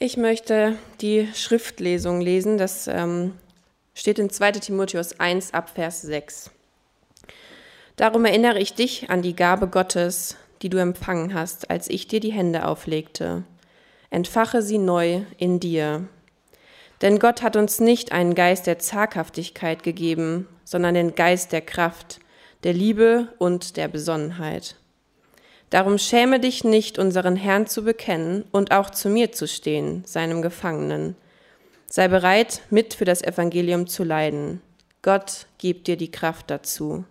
Ich möchte die Schriftlesung lesen. Das ähm, steht in 2 Timotheus 1 ab Vers 6. Darum erinnere ich dich an die Gabe Gottes, die du empfangen hast, als ich dir die Hände auflegte. Entfache sie neu in dir. Denn Gott hat uns nicht einen Geist der Zaghaftigkeit gegeben, sondern den Geist der Kraft, der Liebe und der Besonnenheit. Darum schäme dich nicht, unseren Herrn zu bekennen und auch zu mir zu stehen, seinem Gefangenen. Sei bereit, mit für das Evangelium zu leiden. Gott gibt dir die Kraft dazu.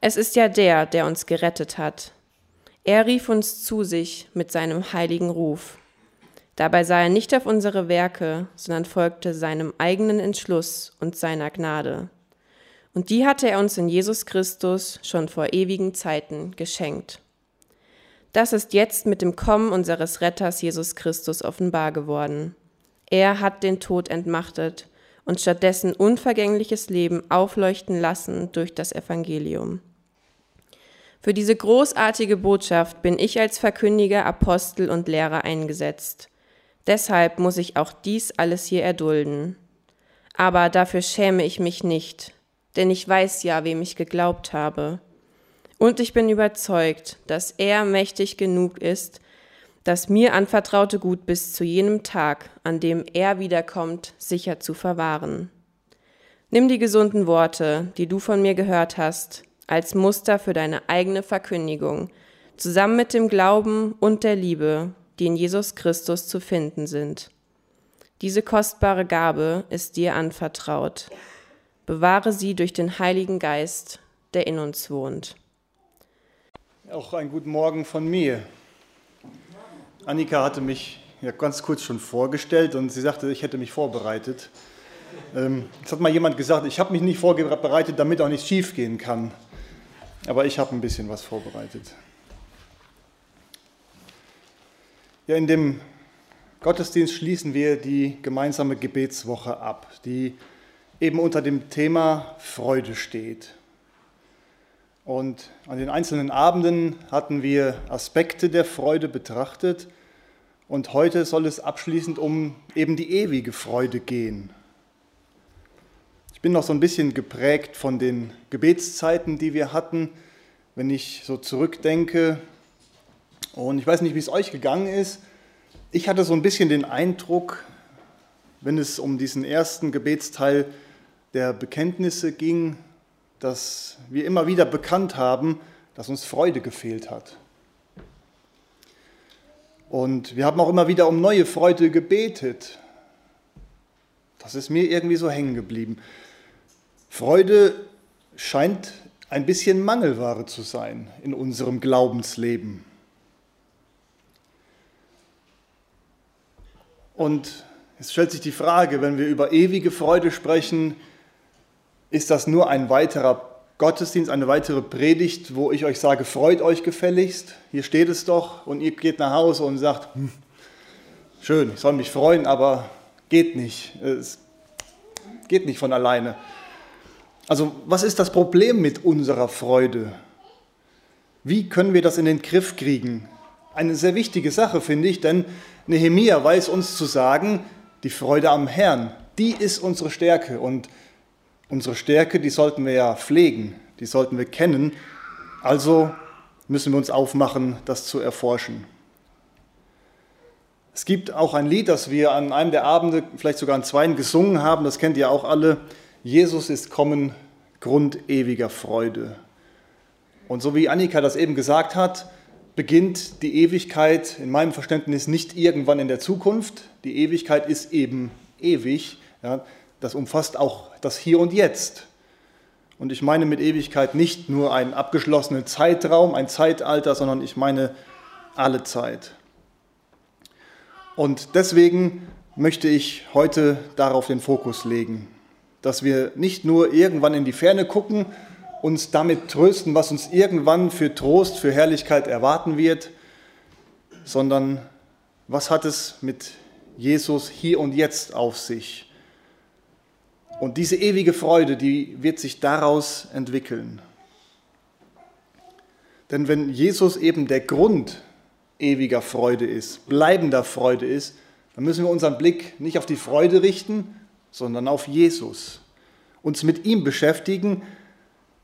Es ist ja der, der uns gerettet hat. Er rief uns zu sich mit seinem heiligen Ruf. Dabei sah er nicht auf unsere Werke, sondern folgte seinem eigenen Entschluss und seiner Gnade. Und die hatte er uns in Jesus Christus schon vor ewigen Zeiten geschenkt. Das ist jetzt mit dem Kommen unseres Retters Jesus Christus offenbar geworden. Er hat den Tod entmachtet und stattdessen unvergängliches Leben aufleuchten lassen durch das Evangelium. Für diese großartige Botschaft bin ich als Verkündiger, Apostel und Lehrer eingesetzt. Deshalb muss ich auch dies alles hier erdulden. Aber dafür schäme ich mich nicht, denn ich weiß ja, wem ich geglaubt habe und ich bin überzeugt, dass er mächtig genug ist, das mir anvertraute Gut bis zu jenem Tag, an dem er wiederkommt, sicher zu verwahren. Nimm die gesunden Worte, die du von mir gehört hast, als Muster für deine eigene Verkündigung, zusammen mit dem Glauben und der Liebe, die in Jesus Christus zu finden sind. Diese kostbare Gabe ist dir anvertraut. Bewahre sie durch den Heiligen Geist, der in uns wohnt. Auch einen guten Morgen von mir. Annika hatte mich ja ganz kurz schon vorgestellt und sie sagte, ich hätte mich vorbereitet. Ähm, es hat mal jemand gesagt, ich habe mich nicht vorbereitet, damit auch nichts schiefgehen kann. Aber ich habe ein bisschen was vorbereitet. Ja, in dem Gottesdienst schließen wir die gemeinsame Gebetswoche ab, die eben unter dem Thema Freude steht. Und an den einzelnen Abenden hatten wir Aspekte der Freude betrachtet. Und heute soll es abschließend um eben die ewige Freude gehen. Ich bin noch so ein bisschen geprägt von den Gebetszeiten, die wir hatten, wenn ich so zurückdenke. Und ich weiß nicht, wie es euch gegangen ist. Ich hatte so ein bisschen den Eindruck, wenn es um diesen ersten Gebetsteil der Bekenntnisse ging, dass wir immer wieder bekannt haben, dass uns Freude gefehlt hat. Und wir haben auch immer wieder um neue Freude gebetet. Das ist mir irgendwie so hängen geblieben. Freude scheint ein bisschen Mangelware zu sein in unserem Glaubensleben. Und es stellt sich die Frage, wenn wir über ewige Freude sprechen, ist das nur ein weiterer Gottesdienst, eine weitere Predigt, wo ich euch sage, freut euch gefälligst. Hier steht es doch und ihr geht nach Hause und sagt, hm, schön, ich soll mich freuen, aber geht nicht. Es geht nicht von alleine. Also was ist das Problem mit unserer Freude? Wie können wir das in den Griff kriegen? Eine sehr wichtige Sache, finde ich, denn Nehemia weiß uns zu sagen, die Freude am Herrn, die ist unsere Stärke und Unsere Stärke, die sollten wir ja pflegen, die sollten wir kennen. Also müssen wir uns aufmachen, das zu erforschen. Es gibt auch ein Lied, das wir an einem der Abende, vielleicht sogar an zwei, gesungen haben, das kennt ihr auch alle. Jesus ist kommen, Grund ewiger Freude. Und so wie Annika das eben gesagt hat, beginnt die Ewigkeit in meinem Verständnis nicht irgendwann in der Zukunft. Die Ewigkeit ist eben ewig. Ja, das umfasst auch das Hier und Jetzt. Und ich meine mit Ewigkeit nicht nur einen abgeschlossenen Zeitraum, ein Zeitalter, sondern ich meine alle Zeit. Und deswegen möchte ich heute darauf den Fokus legen, dass wir nicht nur irgendwann in die Ferne gucken, uns damit trösten, was uns irgendwann für Trost, für Herrlichkeit erwarten wird, sondern was hat es mit Jesus hier und jetzt auf sich? Und diese ewige Freude, die wird sich daraus entwickeln. Denn wenn Jesus eben der Grund ewiger Freude ist, bleibender Freude ist, dann müssen wir unseren Blick nicht auf die Freude richten, sondern auf Jesus. Uns mit ihm beschäftigen,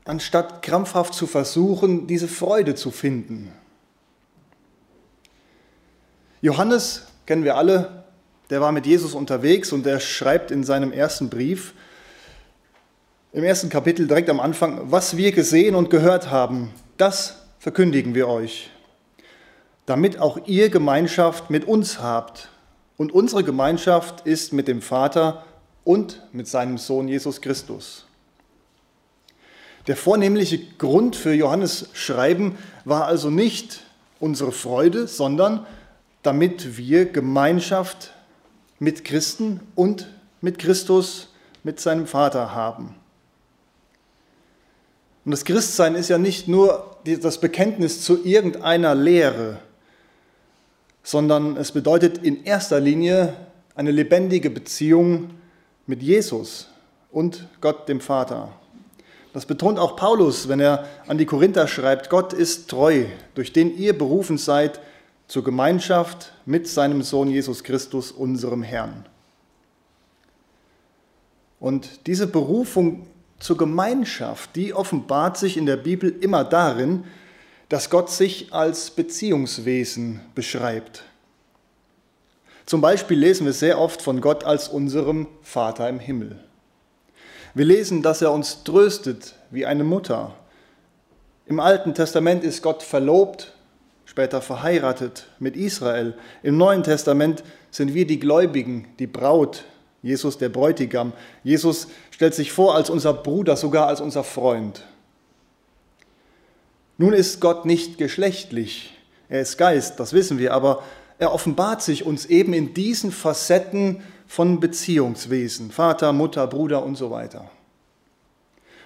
anstatt krampfhaft zu versuchen, diese Freude zu finden. Johannes kennen wir alle, der war mit Jesus unterwegs und der schreibt in seinem ersten Brief, im ersten Kapitel direkt am Anfang, was wir gesehen und gehört haben, das verkündigen wir euch, damit auch ihr Gemeinschaft mit uns habt. Und unsere Gemeinschaft ist mit dem Vater und mit seinem Sohn Jesus Christus. Der vornehmliche Grund für Johannes Schreiben war also nicht unsere Freude, sondern damit wir Gemeinschaft mit Christen und mit Christus, mit seinem Vater haben. Und das Christsein ist ja nicht nur das Bekenntnis zu irgendeiner Lehre, sondern es bedeutet in erster Linie eine lebendige Beziehung mit Jesus und Gott dem Vater. Das betont auch Paulus, wenn er an die Korinther schreibt, Gott ist treu, durch den ihr berufen seid zur Gemeinschaft mit seinem Sohn Jesus Christus, unserem Herrn. Und diese Berufung zur Gemeinschaft, die offenbart sich in der Bibel immer darin, dass Gott sich als Beziehungswesen beschreibt. Zum Beispiel lesen wir sehr oft von Gott als unserem Vater im Himmel. Wir lesen, dass er uns tröstet wie eine Mutter. Im Alten Testament ist Gott verlobt, später verheiratet mit Israel. Im Neuen Testament sind wir die Gläubigen, die Braut, Jesus der Bräutigam. Jesus stellt sich vor als unser Bruder, sogar als unser Freund. Nun ist Gott nicht geschlechtlich, er ist Geist, das wissen wir, aber er offenbart sich uns eben in diesen Facetten von Beziehungswesen, Vater, Mutter, Bruder und so weiter.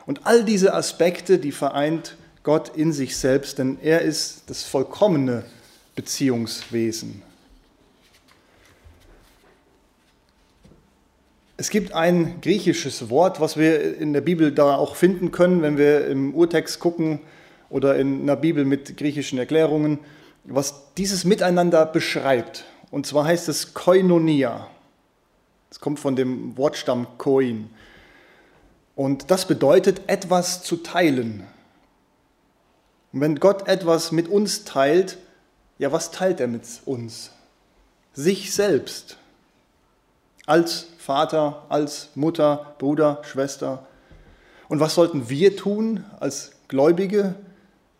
Und all diese Aspekte, die vereint Gott in sich selbst, denn er ist das vollkommene Beziehungswesen. Es gibt ein griechisches Wort, was wir in der Bibel da auch finden können, wenn wir im Urtext gucken oder in einer Bibel mit griechischen Erklärungen, was dieses Miteinander beschreibt. Und zwar heißt es Koinonia. Es kommt von dem Wortstamm Koin. Und das bedeutet, etwas zu teilen. Und wenn Gott etwas mit uns teilt, ja, was teilt er mit uns? Sich selbst. Als Vater, als Mutter, Bruder, Schwester. Und was sollten wir tun als Gläubige?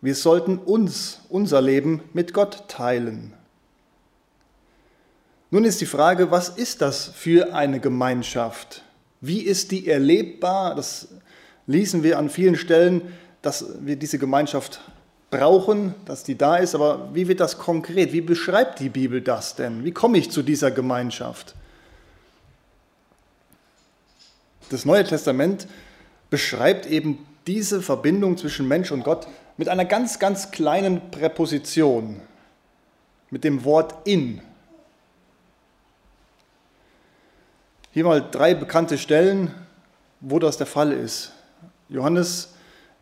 Wir sollten uns, unser Leben mit Gott teilen. Nun ist die Frage, was ist das für eine Gemeinschaft? Wie ist die erlebbar? Das lesen wir an vielen Stellen, dass wir diese Gemeinschaft brauchen, dass die da ist. Aber wie wird das konkret? Wie beschreibt die Bibel das denn? Wie komme ich zu dieser Gemeinschaft? Das Neue Testament beschreibt eben diese Verbindung zwischen Mensch und Gott mit einer ganz, ganz kleinen Präposition, mit dem Wort in. Hier mal drei bekannte Stellen, wo das der Fall ist. Johannes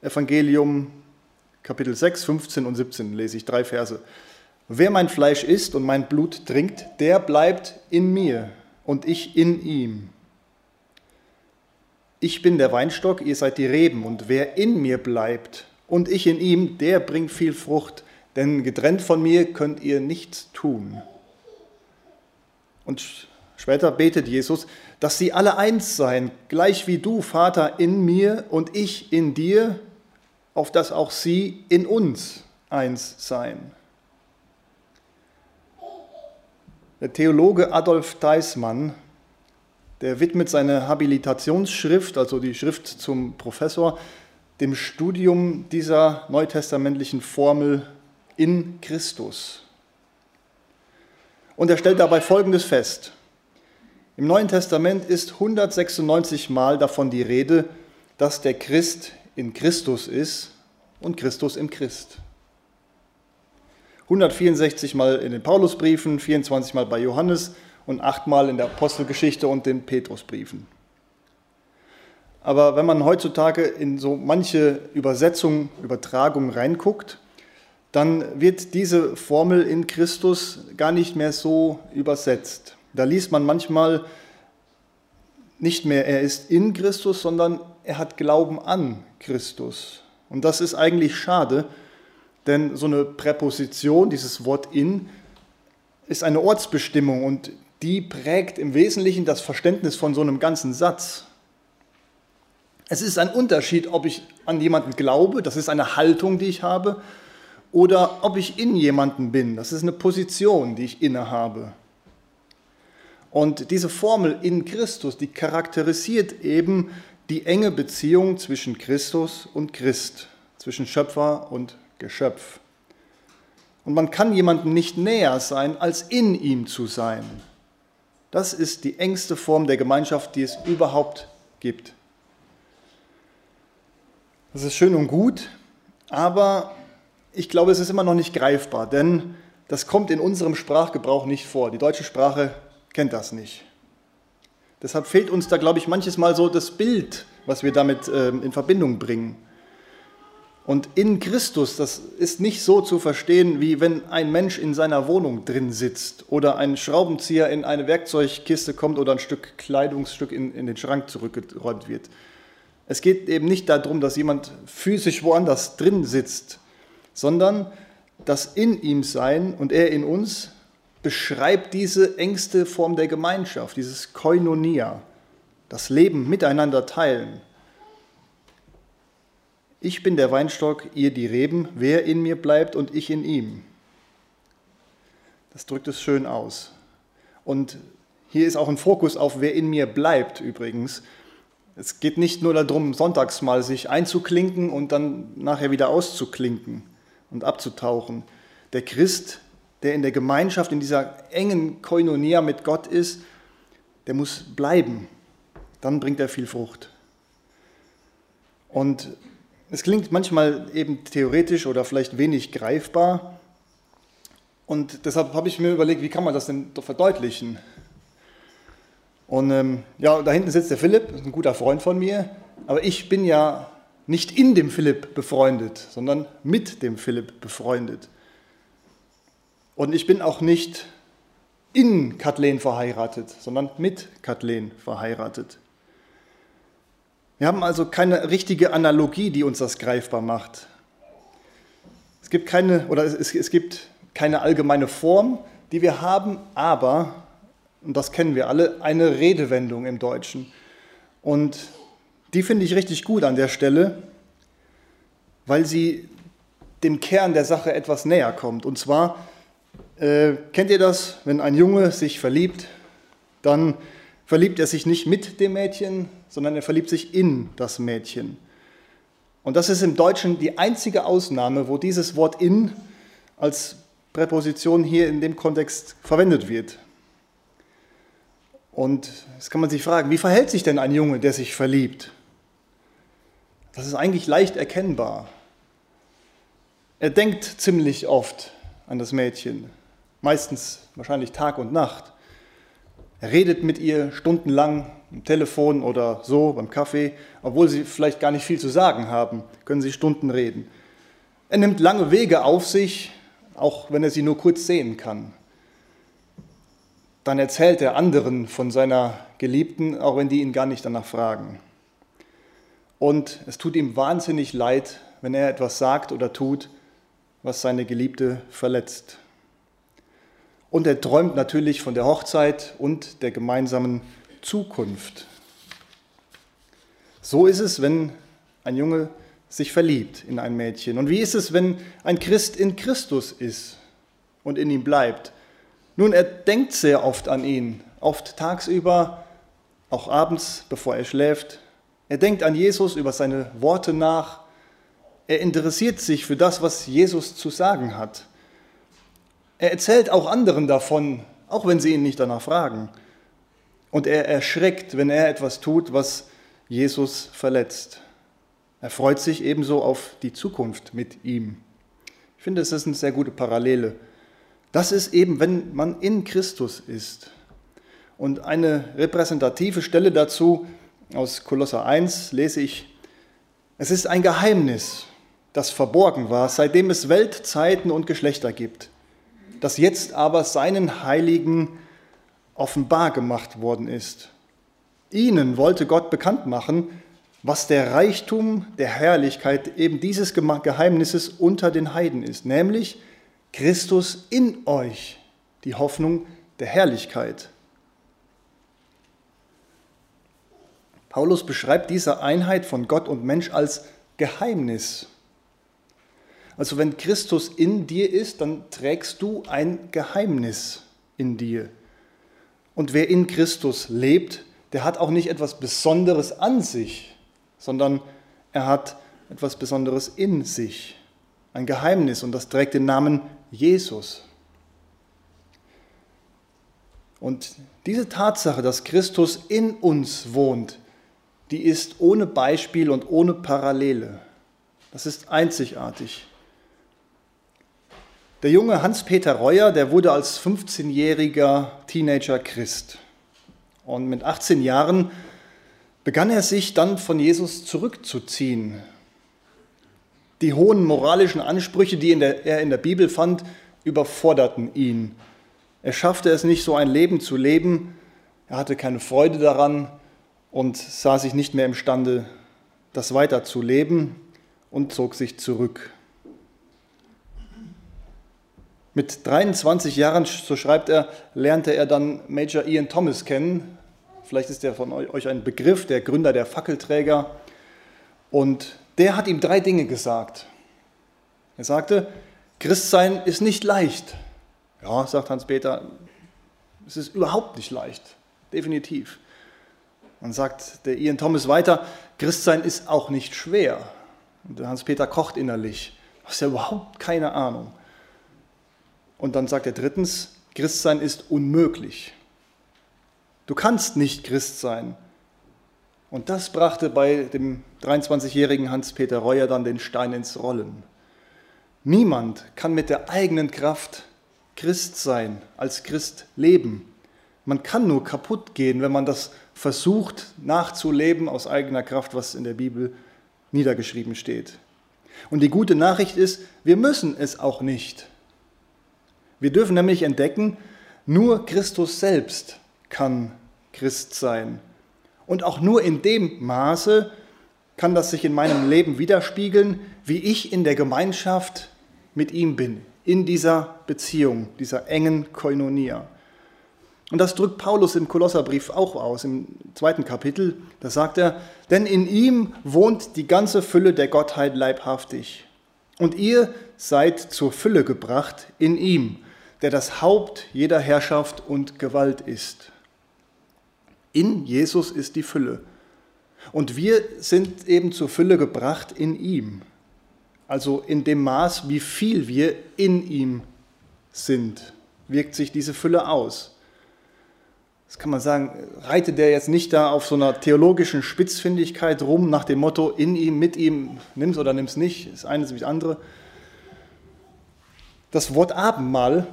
Evangelium Kapitel 6, 15 und 17 lese ich drei Verse. Wer mein Fleisch isst und mein Blut trinkt, der bleibt in mir und ich in ihm. Ich bin der Weinstock, ihr seid die Reben, und wer in mir bleibt und ich in ihm, der bringt viel Frucht, denn getrennt von mir könnt ihr nichts tun. Und später betet Jesus, dass sie alle eins seien, gleich wie du, Vater, in mir und ich in dir, auf dass auch sie in uns eins seien. Der Theologe Adolf Deismann der widmet seine Habilitationsschrift, also die Schrift zum Professor, dem Studium dieser neutestamentlichen Formel in Christus. Und er stellt dabei Folgendes fest. Im Neuen Testament ist 196 Mal davon die Rede, dass der Christ in Christus ist und Christus im Christ. 164 Mal in den Paulusbriefen, 24 Mal bei Johannes und achtmal in der Apostelgeschichte und den Petrusbriefen. Aber wenn man heutzutage in so manche Übersetzungen, Übertragungen reinguckt, dann wird diese Formel in Christus gar nicht mehr so übersetzt. Da liest man manchmal nicht mehr, er ist in Christus, sondern er hat Glauben an Christus. Und das ist eigentlich schade, denn so eine Präposition, dieses Wort in, ist eine Ortsbestimmung und die prägt im Wesentlichen das Verständnis von so einem ganzen Satz. Es ist ein Unterschied, ob ich an jemanden glaube, das ist eine Haltung, die ich habe, oder ob ich in jemanden bin, das ist eine Position, die ich innehabe. Und diese Formel in Christus, die charakterisiert eben die enge Beziehung zwischen Christus und Christ, zwischen Schöpfer und Geschöpf. Und man kann jemandem nicht näher sein, als in ihm zu sein. Das ist die engste Form der Gemeinschaft, die es überhaupt gibt. Das ist schön und gut, aber ich glaube, es ist immer noch nicht greifbar, denn das kommt in unserem Sprachgebrauch nicht vor. Die deutsche Sprache kennt das nicht. Deshalb fehlt uns da, glaube ich, manches Mal so das Bild, was wir damit äh, in Verbindung bringen. Und in Christus, das ist nicht so zu verstehen, wie wenn ein Mensch in seiner Wohnung drin sitzt oder ein Schraubenzieher in eine Werkzeugkiste kommt oder ein Stück Kleidungsstück in, in den Schrank zurückgeräumt wird. Es geht eben nicht darum, dass jemand physisch woanders drin sitzt, sondern das in ihm Sein und er in uns beschreibt diese engste Form der Gemeinschaft, dieses Koinonia, das Leben miteinander teilen. Ich bin der Weinstock, ihr die Reben, wer in mir bleibt und ich in ihm. Das drückt es schön aus. Und hier ist auch ein Fokus auf, wer in mir bleibt übrigens. Es geht nicht nur darum, sonntags mal sich einzuklinken und dann nachher wieder auszuklinken und abzutauchen. Der Christ, der in der Gemeinschaft, in dieser engen Koinonia mit Gott ist, der muss bleiben. Dann bringt er viel Frucht. Und es klingt manchmal eben theoretisch oder vielleicht wenig greifbar. Und deshalb habe ich mir überlegt, wie kann man das denn verdeutlichen? Und ähm, ja, da hinten sitzt der Philipp, ein guter Freund von mir. Aber ich bin ja nicht in dem Philipp befreundet, sondern mit dem Philipp befreundet. Und ich bin auch nicht in Kathleen verheiratet, sondern mit Kathleen verheiratet. Wir haben also keine richtige Analogie, die uns das greifbar macht. Es gibt keine, oder es, es gibt keine allgemeine Form, die wir haben, aber, und das kennen wir alle, eine Redewendung im Deutschen. Und die finde ich richtig gut an der Stelle, weil sie dem Kern der Sache etwas näher kommt. Und zwar, äh, kennt ihr das, wenn ein Junge sich verliebt, dann verliebt er sich nicht mit dem Mädchen, sondern er verliebt sich in das Mädchen. Und das ist im Deutschen die einzige Ausnahme, wo dieses Wort in als Präposition hier in dem Kontext verwendet wird. Und jetzt kann man sich fragen, wie verhält sich denn ein Junge, der sich verliebt? Das ist eigentlich leicht erkennbar. Er denkt ziemlich oft an das Mädchen, meistens wahrscheinlich Tag und Nacht. Redet mit ihr stundenlang am Telefon oder so beim Kaffee, obwohl sie vielleicht gar nicht viel zu sagen haben, können sie Stunden reden. Er nimmt lange Wege auf sich, auch wenn er sie nur kurz sehen kann. Dann erzählt er anderen von seiner Geliebten, auch wenn die ihn gar nicht danach fragen. Und es tut ihm wahnsinnig leid, wenn er etwas sagt oder tut, was seine Geliebte verletzt. Und er träumt natürlich von der Hochzeit und der gemeinsamen Zukunft. So ist es, wenn ein Junge sich verliebt in ein Mädchen. Und wie ist es, wenn ein Christ in Christus ist und in ihm bleibt? Nun, er denkt sehr oft an ihn, oft tagsüber, auch abends, bevor er schläft. Er denkt an Jesus über seine Worte nach. Er interessiert sich für das, was Jesus zu sagen hat. Er erzählt auch anderen davon, auch wenn sie ihn nicht danach fragen. Und er erschreckt, wenn er etwas tut, was Jesus verletzt. Er freut sich ebenso auf die Zukunft mit ihm. Ich finde, es ist eine sehr gute Parallele. Das ist eben, wenn man in Christus ist. Und eine repräsentative Stelle dazu aus Kolosser 1 lese ich, es ist ein Geheimnis, das verborgen war, seitdem es Weltzeiten und Geschlechter gibt das jetzt aber seinen Heiligen offenbar gemacht worden ist. Ihnen wollte Gott bekannt machen, was der Reichtum der Herrlichkeit eben dieses Geheimnisses unter den Heiden ist, nämlich Christus in euch, die Hoffnung der Herrlichkeit. Paulus beschreibt diese Einheit von Gott und Mensch als Geheimnis. Also wenn Christus in dir ist, dann trägst du ein Geheimnis in dir. Und wer in Christus lebt, der hat auch nicht etwas Besonderes an sich, sondern er hat etwas Besonderes in sich. Ein Geheimnis und das trägt den Namen Jesus. Und diese Tatsache, dass Christus in uns wohnt, die ist ohne Beispiel und ohne Parallele. Das ist einzigartig. Der junge Hans-Peter Reuer, der wurde als 15-jähriger Teenager Christ. Und mit 18 Jahren begann er sich dann von Jesus zurückzuziehen. Die hohen moralischen Ansprüche, die er in der Bibel fand, überforderten ihn. Er schaffte es nicht, so ein Leben zu leben. Er hatte keine Freude daran und sah sich nicht mehr imstande, das weiter zu leben und zog sich zurück. Mit 23 Jahren, so schreibt er, lernte er dann Major Ian Thomas kennen. Vielleicht ist der von euch ein Begriff, der Gründer der Fackelträger. Und der hat ihm drei Dinge gesagt. Er sagte, Christsein ist nicht leicht. Ja, sagt Hans-Peter, es ist überhaupt nicht leicht, definitiv. Dann sagt der Ian Thomas weiter, Christsein ist auch nicht schwer. Und der Hans-Peter kocht innerlich. Du hast ja überhaupt keine Ahnung. Und dann sagt er drittens, Christsein ist unmöglich. Du kannst nicht Christ sein. Und das brachte bei dem 23-jährigen Hans-Peter Reuer dann den Stein ins Rollen. Niemand kann mit der eigenen Kraft Christ sein, als Christ leben. Man kann nur kaputt gehen, wenn man das versucht nachzuleben aus eigener Kraft, was in der Bibel niedergeschrieben steht. Und die gute Nachricht ist, wir müssen es auch nicht. Wir dürfen nämlich entdecken, nur Christus selbst kann Christ sein. Und auch nur in dem Maße kann das sich in meinem Leben widerspiegeln, wie ich in der Gemeinschaft mit ihm bin, in dieser Beziehung, dieser engen Koinonia. Und das drückt Paulus im Kolosserbrief auch aus, im zweiten Kapitel. Da sagt er, denn in ihm wohnt die ganze Fülle der Gottheit leibhaftig. Und ihr seid zur Fülle gebracht in ihm, der das Haupt jeder Herrschaft und Gewalt ist. In Jesus ist die Fülle. Und wir sind eben zur Fülle gebracht in ihm. Also in dem Maß, wie viel wir in ihm sind, wirkt sich diese Fülle aus. Das kann man sagen, reitet der jetzt nicht da auf so einer theologischen Spitzfindigkeit rum nach dem Motto, in ihm, mit ihm, nimm's oder nimm's nicht, ist wie das andere. Das Wort Abendmahl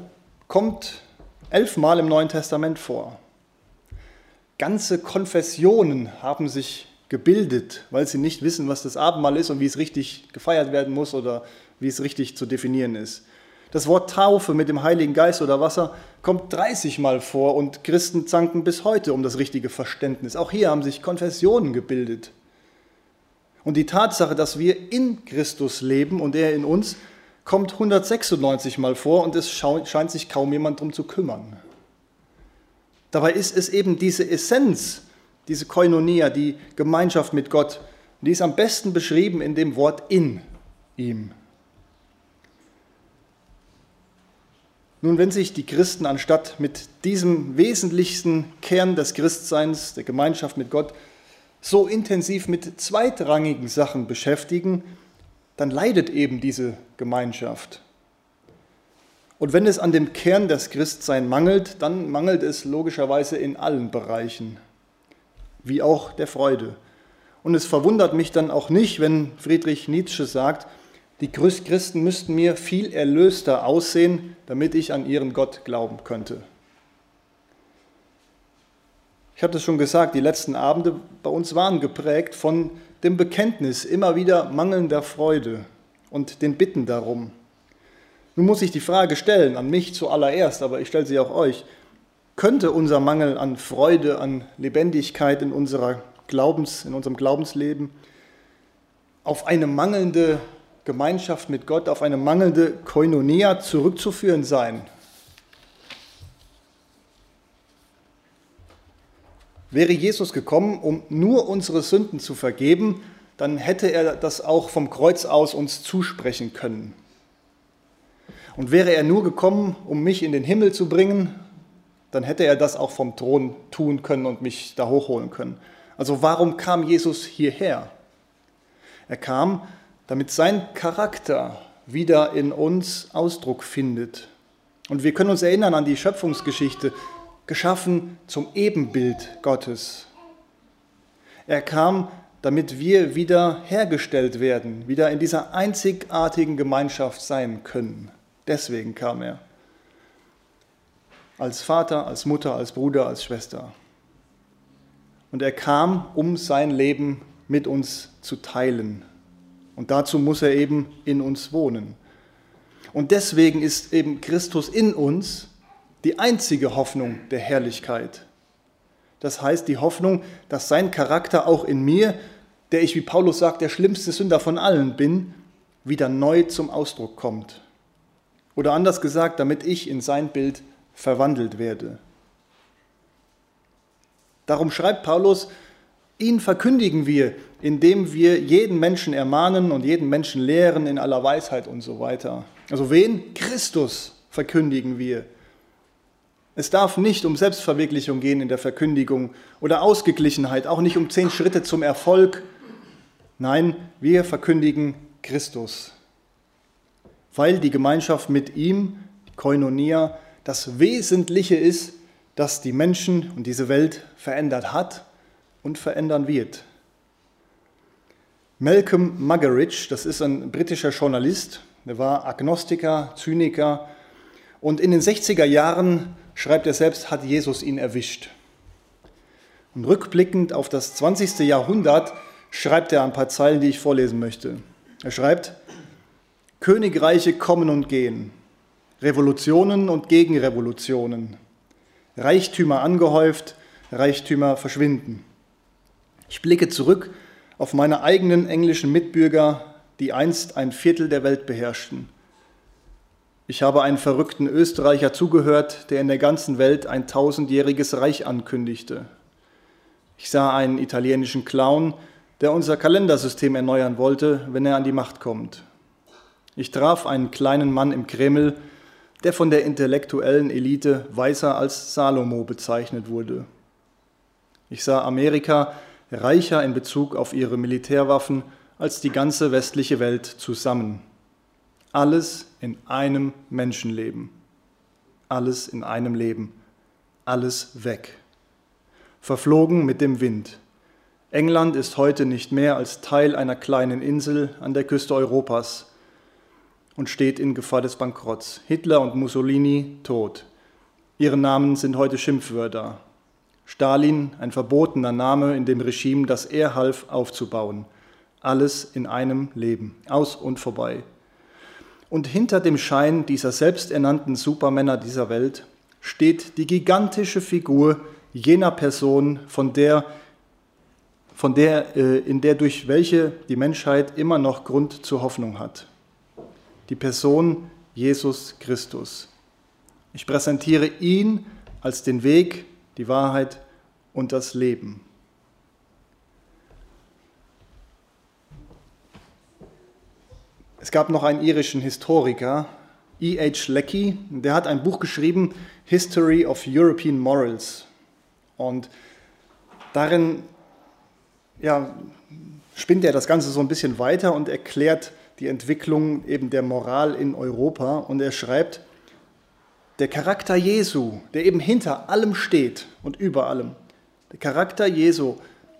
kommt elfmal im Neuen Testament vor. Ganze Konfessionen haben sich gebildet, weil sie nicht wissen, was das Abendmahl ist und wie es richtig gefeiert werden muss oder wie es richtig zu definieren ist. Das Wort Taufe mit dem Heiligen Geist oder Wasser kommt 30 Mal vor und Christen zanken bis heute um das richtige Verständnis. Auch hier haben sich Konfessionen gebildet. Und die Tatsache, dass wir in Christus leben und er in uns, kommt 196 Mal vor und es scheint sich kaum jemand darum zu kümmern. Dabei ist es eben diese Essenz, diese Koinonia, die Gemeinschaft mit Gott, die ist am besten beschrieben in dem Wort in ihm. Nun, wenn sich die Christen anstatt mit diesem wesentlichsten Kern des Christseins, der Gemeinschaft mit Gott, so intensiv mit zweitrangigen Sachen beschäftigen, dann leidet eben diese Gemeinschaft. Und wenn es an dem Kern des Christseins mangelt, dann mangelt es logischerweise in allen Bereichen, wie auch der Freude. Und es verwundert mich dann auch nicht, wenn Friedrich Nietzsche sagt, die Christen müssten mir viel erlöster aussehen, damit ich an ihren Gott glauben könnte. Ich habe das schon gesagt, die letzten Abende bei uns waren geprägt von dem Bekenntnis immer wieder mangelnder Freude und den Bitten darum. Nun muss ich die Frage stellen, an mich zuallererst, aber ich stelle sie auch euch. könnte unser Mangel an Freude, an Lebendigkeit in, unserer Glaubens, in unserem Glaubensleben auf eine mangelnde Gemeinschaft mit Gott, auf eine mangelnde Koinonia zurückzuführen sein. Wäre Jesus gekommen, um nur unsere Sünden zu vergeben, dann hätte er das auch vom Kreuz aus uns zusprechen können. Und wäre er nur gekommen, um mich in den Himmel zu bringen, dann hätte er das auch vom Thron tun können und mich da hochholen können. Also warum kam Jesus hierher? Er kam, damit sein Charakter wieder in uns Ausdruck findet. Und wir können uns erinnern an die Schöpfungsgeschichte, geschaffen zum Ebenbild Gottes. Er kam, damit wir wieder hergestellt werden, wieder in dieser einzigartigen Gemeinschaft sein können. Deswegen kam er. Als Vater, als Mutter, als Bruder, als Schwester. Und er kam, um sein Leben mit uns zu teilen. Und dazu muss er eben in uns wohnen. Und deswegen ist eben Christus in uns die einzige Hoffnung der Herrlichkeit. Das heißt die Hoffnung, dass sein Charakter auch in mir, der ich, wie Paulus sagt, der schlimmste Sünder von allen bin, wieder neu zum Ausdruck kommt. Oder anders gesagt, damit ich in sein Bild verwandelt werde. Darum schreibt Paulus, ihn verkündigen wir, indem wir jeden Menschen ermahnen und jeden Menschen lehren in aller Weisheit und so weiter. Also wen? Christus verkündigen wir. Es darf nicht um Selbstverwirklichung gehen in der Verkündigung oder Ausgeglichenheit, auch nicht um zehn Schritte zum Erfolg. Nein, wir verkündigen Christus, weil die Gemeinschaft mit ihm, die Koinonia, das Wesentliche ist, das die Menschen und diese Welt verändert hat und verändern wird. Malcolm Muggeridge, das ist ein britischer Journalist, der war Agnostiker, Zyniker und in den 60er Jahren, schreibt er selbst, hat Jesus ihn erwischt. Und rückblickend auf das 20. Jahrhundert schreibt er ein paar Zeilen, die ich vorlesen möchte. Er schreibt, Königreiche kommen und gehen, Revolutionen und Gegenrevolutionen, Reichtümer angehäuft, Reichtümer verschwinden. Ich blicke zurück auf meine eigenen englischen Mitbürger, die einst ein Viertel der Welt beherrschten. Ich habe einen verrückten Österreicher zugehört, der in der ganzen Welt ein tausendjähriges Reich ankündigte. Ich sah einen italienischen Clown, der unser Kalendersystem erneuern wollte, wenn er an die Macht kommt. Ich traf einen kleinen Mann im Kreml, der von der intellektuellen Elite weißer als Salomo bezeichnet wurde. Ich sah Amerika, reicher in Bezug auf ihre Militärwaffen als die ganze westliche Welt zusammen. Alles in einem Menschenleben. Alles in einem Leben. Alles weg. Verflogen mit dem Wind. England ist heute nicht mehr als Teil einer kleinen Insel an der Küste Europas und steht in Gefahr des Bankrotts. Hitler und Mussolini tot. Ihre Namen sind heute Schimpfwörter. Stalin ein verbotener Name in dem Regime, das er half aufzubauen. Alles in einem Leben, aus und vorbei. Und hinter dem Schein dieser selbsternannten Supermänner dieser Welt steht die gigantische Figur jener Person, von der, von der, äh, in der durch welche die Menschheit immer noch Grund zur Hoffnung hat. Die Person Jesus Christus. Ich präsentiere ihn als den Weg, die Wahrheit und das Leben. Es gab noch einen irischen Historiker, E.H. Lecky, der hat ein Buch geschrieben, History of European Morals. Und darin ja, spinnt er das Ganze so ein bisschen weiter und erklärt die Entwicklung eben der Moral in Europa. Und er schreibt, der Charakter Jesu, der eben hinter allem steht und über allem, der Charakter Jesu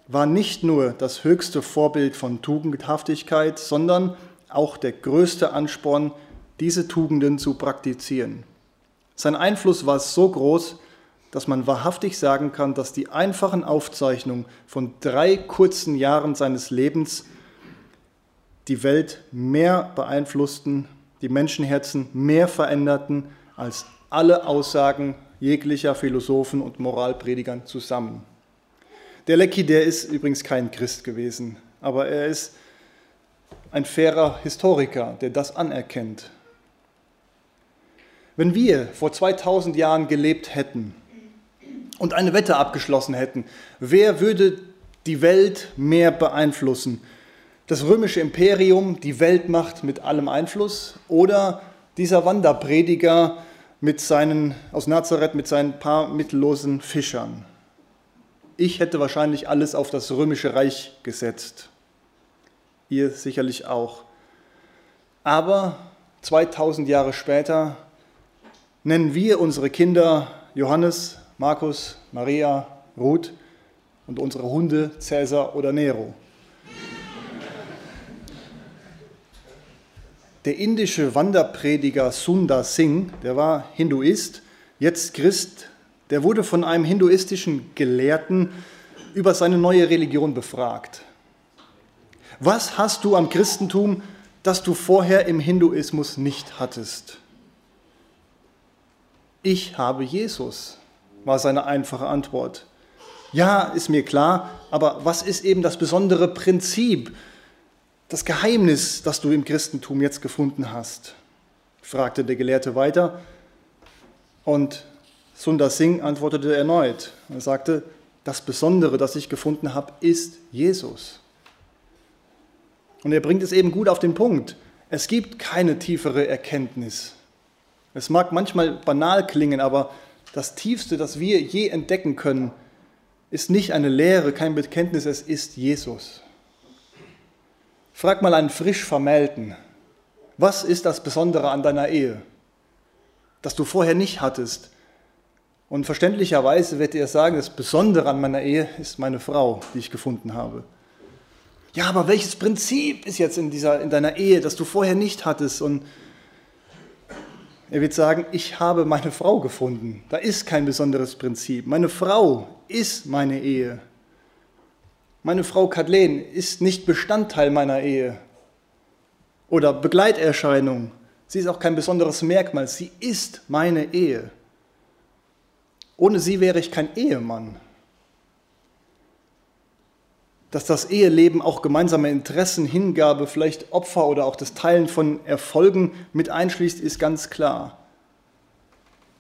war nicht nur das höchste Vorbild von Tugendhaftigkeit, sondern auch der größte Ansporn, diese Tugenden zu praktizieren. Sein Einfluss war so groß, dass man wahrhaftig sagen kann, dass die einfachen Aufzeichnungen von drei kurzen Jahren seines Lebens die Welt mehr beeinflussten, die Menschenherzen mehr veränderten als alle Aussagen jeglicher Philosophen und Moralpredigern zusammen. Der Lecki, der ist übrigens kein Christ gewesen, aber er ist ein fairer Historiker, der das anerkennt. Wenn wir vor 2000 Jahren gelebt hätten und eine Wette abgeschlossen hätten, wer würde die Welt mehr beeinflussen? Das römische Imperium, die Weltmacht mit allem Einfluss oder dieser Wanderprediger mit seinen, aus Nazareth mit seinen paar mittellosen Fischern? Ich hätte wahrscheinlich alles auf das römische Reich gesetzt. Ihr sicherlich auch. Aber 2000 Jahre später nennen wir unsere Kinder Johannes, Markus, Maria, Ruth und unsere Hunde Cäsar oder Nero. Der indische Wanderprediger Sundar Singh, der war Hinduist, jetzt Christ, der wurde von einem hinduistischen Gelehrten über seine neue Religion befragt. Was hast du am Christentum, das du vorher im Hinduismus nicht hattest? Ich habe Jesus, war seine einfache Antwort. Ja, ist mir klar, aber was ist eben das besondere Prinzip, das Geheimnis, das du im Christentum jetzt gefunden hast? fragte der Gelehrte weiter. Und Sundar Singh antwortete erneut. Er sagte, das Besondere, das ich gefunden habe, ist Jesus. Und er bringt es eben gut auf den Punkt. Es gibt keine tiefere Erkenntnis. Es mag manchmal banal klingen, aber das Tiefste, das wir je entdecken können, ist nicht eine Lehre, kein Bekenntnis, es ist Jesus. Frag mal einen frisch Vermählten, was ist das Besondere an deiner Ehe, das du vorher nicht hattest, und verständlicherweise wird er sagen, das Besondere an meiner Ehe ist meine Frau, die ich gefunden habe. Ja, aber welches Prinzip ist jetzt in, dieser, in deiner Ehe, das du vorher nicht hattest? Und er wird sagen, ich habe meine Frau gefunden. Da ist kein besonderes Prinzip. Meine Frau ist meine Ehe. Meine Frau Kathleen ist nicht Bestandteil meiner Ehe oder Begleiterscheinung. Sie ist auch kein besonderes Merkmal. Sie ist meine Ehe. Ohne sie wäre ich kein Ehemann. Dass das Eheleben auch gemeinsame Interessen, Hingabe, vielleicht Opfer oder auch das Teilen von Erfolgen mit einschließt, ist ganz klar.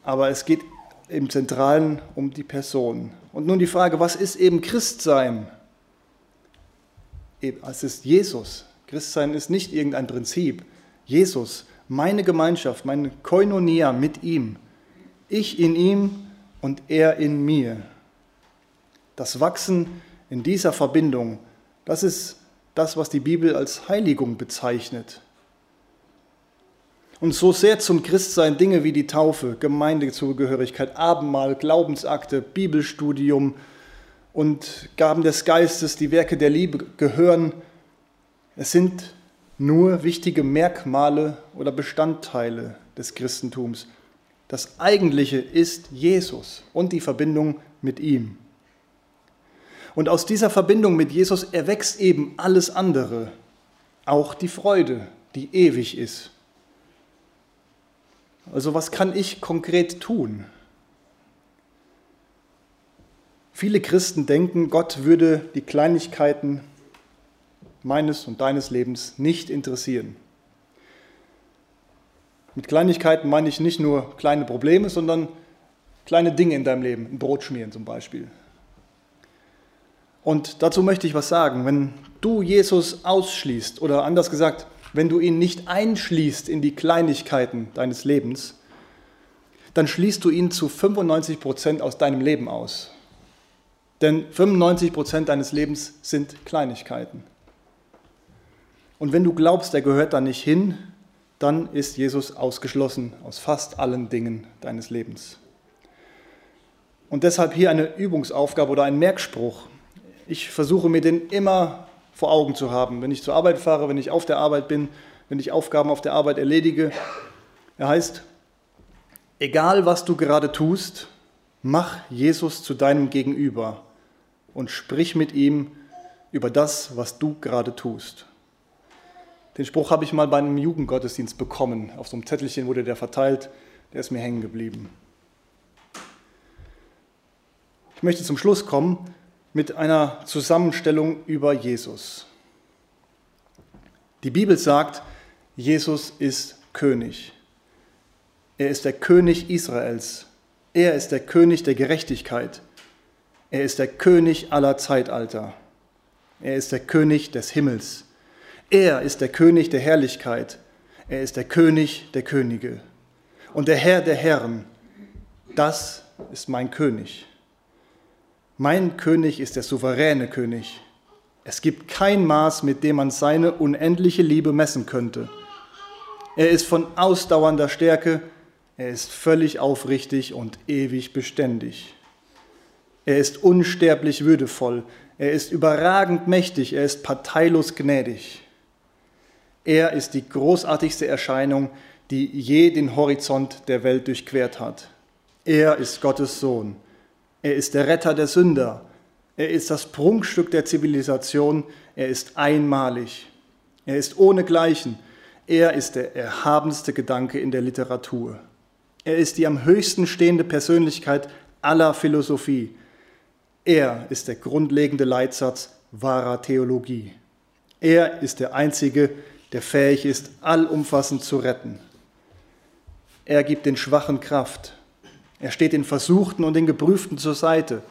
Aber es geht im Zentralen um die Person. Und nun die Frage, was ist eben Christsein? Es ist Jesus. Christsein ist nicht irgendein Prinzip. Jesus, meine Gemeinschaft, meine Koinonia mit ihm. Ich in ihm, und er in mir. Das Wachsen in dieser Verbindung, das ist das, was die Bibel als Heiligung bezeichnet. Und so sehr zum Christsein Dinge wie die Taufe, Gemeindezugehörigkeit, Abendmahl, Glaubensakte, Bibelstudium und Gaben des Geistes, die Werke der Liebe gehören, es sind nur wichtige Merkmale oder Bestandteile des Christentums. Das Eigentliche ist Jesus und die Verbindung mit ihm. Und aus dieser Verbindung mit Jesus erwächst eben alles andere, auch die Freude, die ewig ist. Also was kann ich konkret tun? Viele Christen denken, Gott würde die Kleinigkeiten meines und deines Lebens nicht interessieren. Mit Kleinigkeiten meine ich nicht nur kleine Probleme, sondern kleine Dinge in deinem Leben, ein Brot schmieren zum Beispiel. Und dazu möchte ich was sagen. Wenn du Jesus ausschließt oder anders gesagt, wenn du ihn nicht einschließt in die Kleinigkeiten deines Lebens, dann schließt du ihn zu 95 Prozent aus deinem Leben aus. Denn 95 Prozent deines Lebens sind Kleinigkeiten. Und wenn du glaubst, er gehört da nicht hin, dann ist Jesus ausgeschlossen aus fast allen Dingen deines Lebens. Und deshalb hier eine Übungsaufgabe oder ein Merkspruch. Ich versuche mir den immer vor Augen zu haben, wenn ich zur Arbeit fahre, wenn ich auf der Arbeit bin, wenn ich Aufgaben auf der Arbeit erledige. Er heißt, egal was du gerade tust, mach Jesus zu deinem Gegenüber und sprich mit ihm über das, was du gerade tust. Den Spruch habe ich mal bei einem Jugendgottesdienst bekommen. Auf so einem Zettelchen wurde der verteilt. Der ist mir hängen geblieben. Ich möchte zum Schluss kommen mit einer Zusammenstellung über Jesus. Die Bibel sagt, Jesus ist König. Er ist der König Israels. Er ist der König der Gerechtigkeit. Er ist der König aller Zeitalter. Er ist der König des Himmels. Er ist der König der Herrlichkeit. Er ist der König der Könige. Und der Herr der Herren, das ist mein König. Mein König ist der souveräne König. Es gibt kein Maß, mit dem man seine unendliche Liebe messen könnte. Er ist von ausdauernder Stärke, er ist völlig aufrichtig und ewig beständig. Er ist unsterblich würdevoll, er ist überragend mächtig, er ist parteilos gnädig. Er ist die großartigste Erscheinung, die je den Horizont der Welt durchquert hat. Er ist Gottes Sohn. Er ist der Retter der Sünder. Er ist das Prunkstück der Zivilisation. Er ist einmalig. Er ist ohnegleichen. Er ist der erhabenste Gedanke in der Literatur. Er ist die am höchsten stehende Persönlichkeit aller Philosophie. Er ist der grundlegende Leitsatz wahrer Theologie. Er ist der Einzige, der fähig ist, allumfassend zu retten. Er gibt den Schwachen Kraft. Er steht den Versuchten und den Geprüften zur Seite.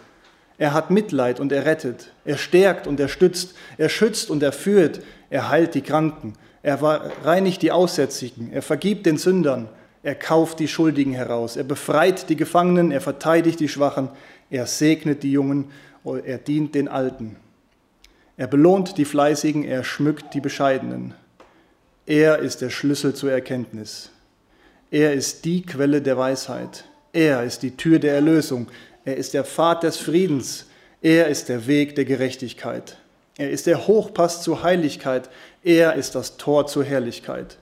Er hat Mitleid und er rettet. Er stärkt und er stützt. Er schützt und er führt. Er heilt die Kranken. Er reinigt die Aussätzigen. Er vergibt den Sündern. Er kauft die Schuldigen heraus. Er befreit die Gefangenen. Er verteidigt die Schwachen. Er segnet die Jungen. Er dient den Alten. Er belohnt die Fleißigen. Er schmückt die Bescheidenen. Er ist der Schlüssel zur Erkenntnis. Er ist die Quelle der Weisheit. Er ist die Tür der Erlösung. Er ist der Pfad des Friedens. Er ist der Weg der Gerechtigkeit. Er ist der Hochpass zur Heiligkeit. Er ist das Tor zur Herrlichkeit.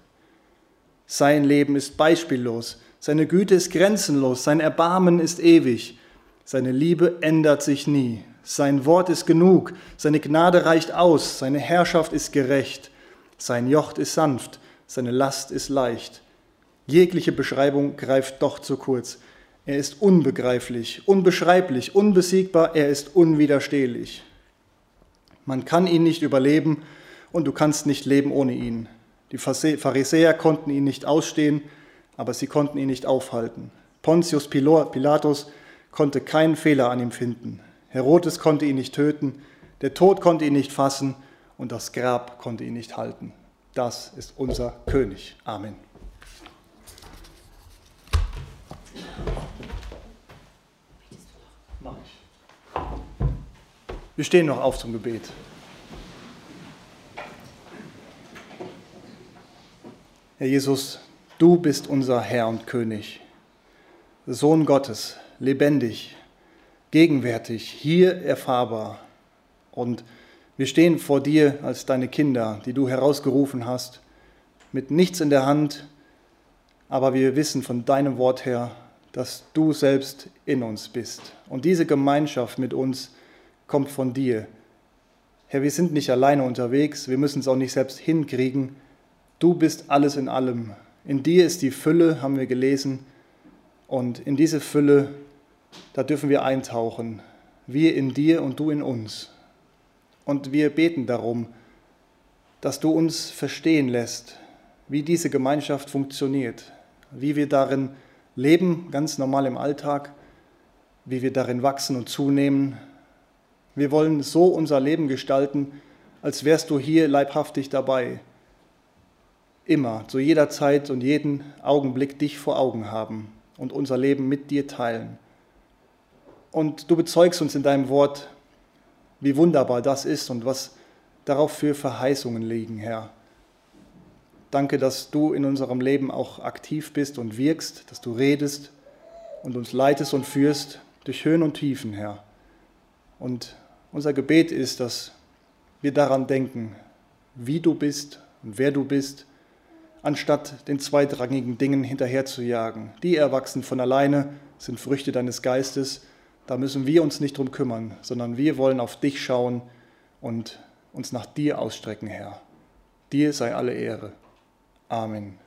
Sein Leben ist beispiellos. Seine Güte ist grenzenlos. Sein Erbarmen ist ewig. Seine Liebe ändert sich nie. Sein Wort ist genug. Seine Gnade reicht aus. Seine Herrschaft ist gerecht. Sein Jocht ist sanft, seine Last ist leicht. Jegliche Beschreibung greift doch zu kurz. Er ist unbegreiflich, unbeschreiblich, unbesiegbar, er ist unwiderstehlich. Man kann ihn nicht überleben und du kannst nicht leben ohne ihn. Die Pharisäer konnten ihn nicht ausstehen, aber sie konnten ihn nicht aufhalten. Pontius Pilatus konnte keinen Fehler an ihm finden. Herodes konnte ihn nicht töten, der Tod konnte ihn nicht fassen und das Grab konnte ihn nicht halten. Das ist unser König. Amen. Wir stehen noch auf zum Gebet. Herr Jesus, du bist unser Herr und König, Sohn Gottes, lebendig, gegenwärtig, hier erfahrbar und wir stehen vor dir als deine Kinder, die du herausgerufen hast, mit nichts in der Hand, aber wir wissen von deinem Wort her, dass du selbst in uns bist. Und diese Gemeinschaft mit uns kommt von dir. Herr, wir sind nicht alleine unterwegs, wir müssen es auch nicht selbst hinkriegen. Du bist alles in allem. In dir ist die Fülle, haben wir gelesen. Und in diese Fülle, da dürfen wir eintauchen. Wir in dir und du in uns. Und wir beten darum, dass du uns verstehen lässt, wie diese Gemeinschaft funktioniert, wie wir darin leben, ganz normal im Alltag, wie wir darin wachsen und zunehmen. Wir wollen so unser Leben gestalten, als wärst du hier leibhaftig dabei. Immer, zu jeder Zeit und jeden Augenblick dich vor Augen haben und unser Leben mit dir teilen. Und du bezeugst uns in deinem Wort, wie wunderbar das ist und was darauf für Verheißungen liegen, Herr. Danke, dass du in unserem Leben auch aktiv bist und wirkst, dass du redest und uns leitest und führst durch Höhen und Tiefen, Herr. Und unser Gebet ist, dass wir daran denken, wie du bist und wer du bist, anstatt den zweitrangigen Dingen hinterherzujagen. Die erwachsen von alleine, sind Früchte deines Geistes, da müssen wir uns nicht drum kümmern, sondern wir wollen auf dich schauen und uns nach dir ausstrecken, Herr. Dir sei alle Ehre. Amen.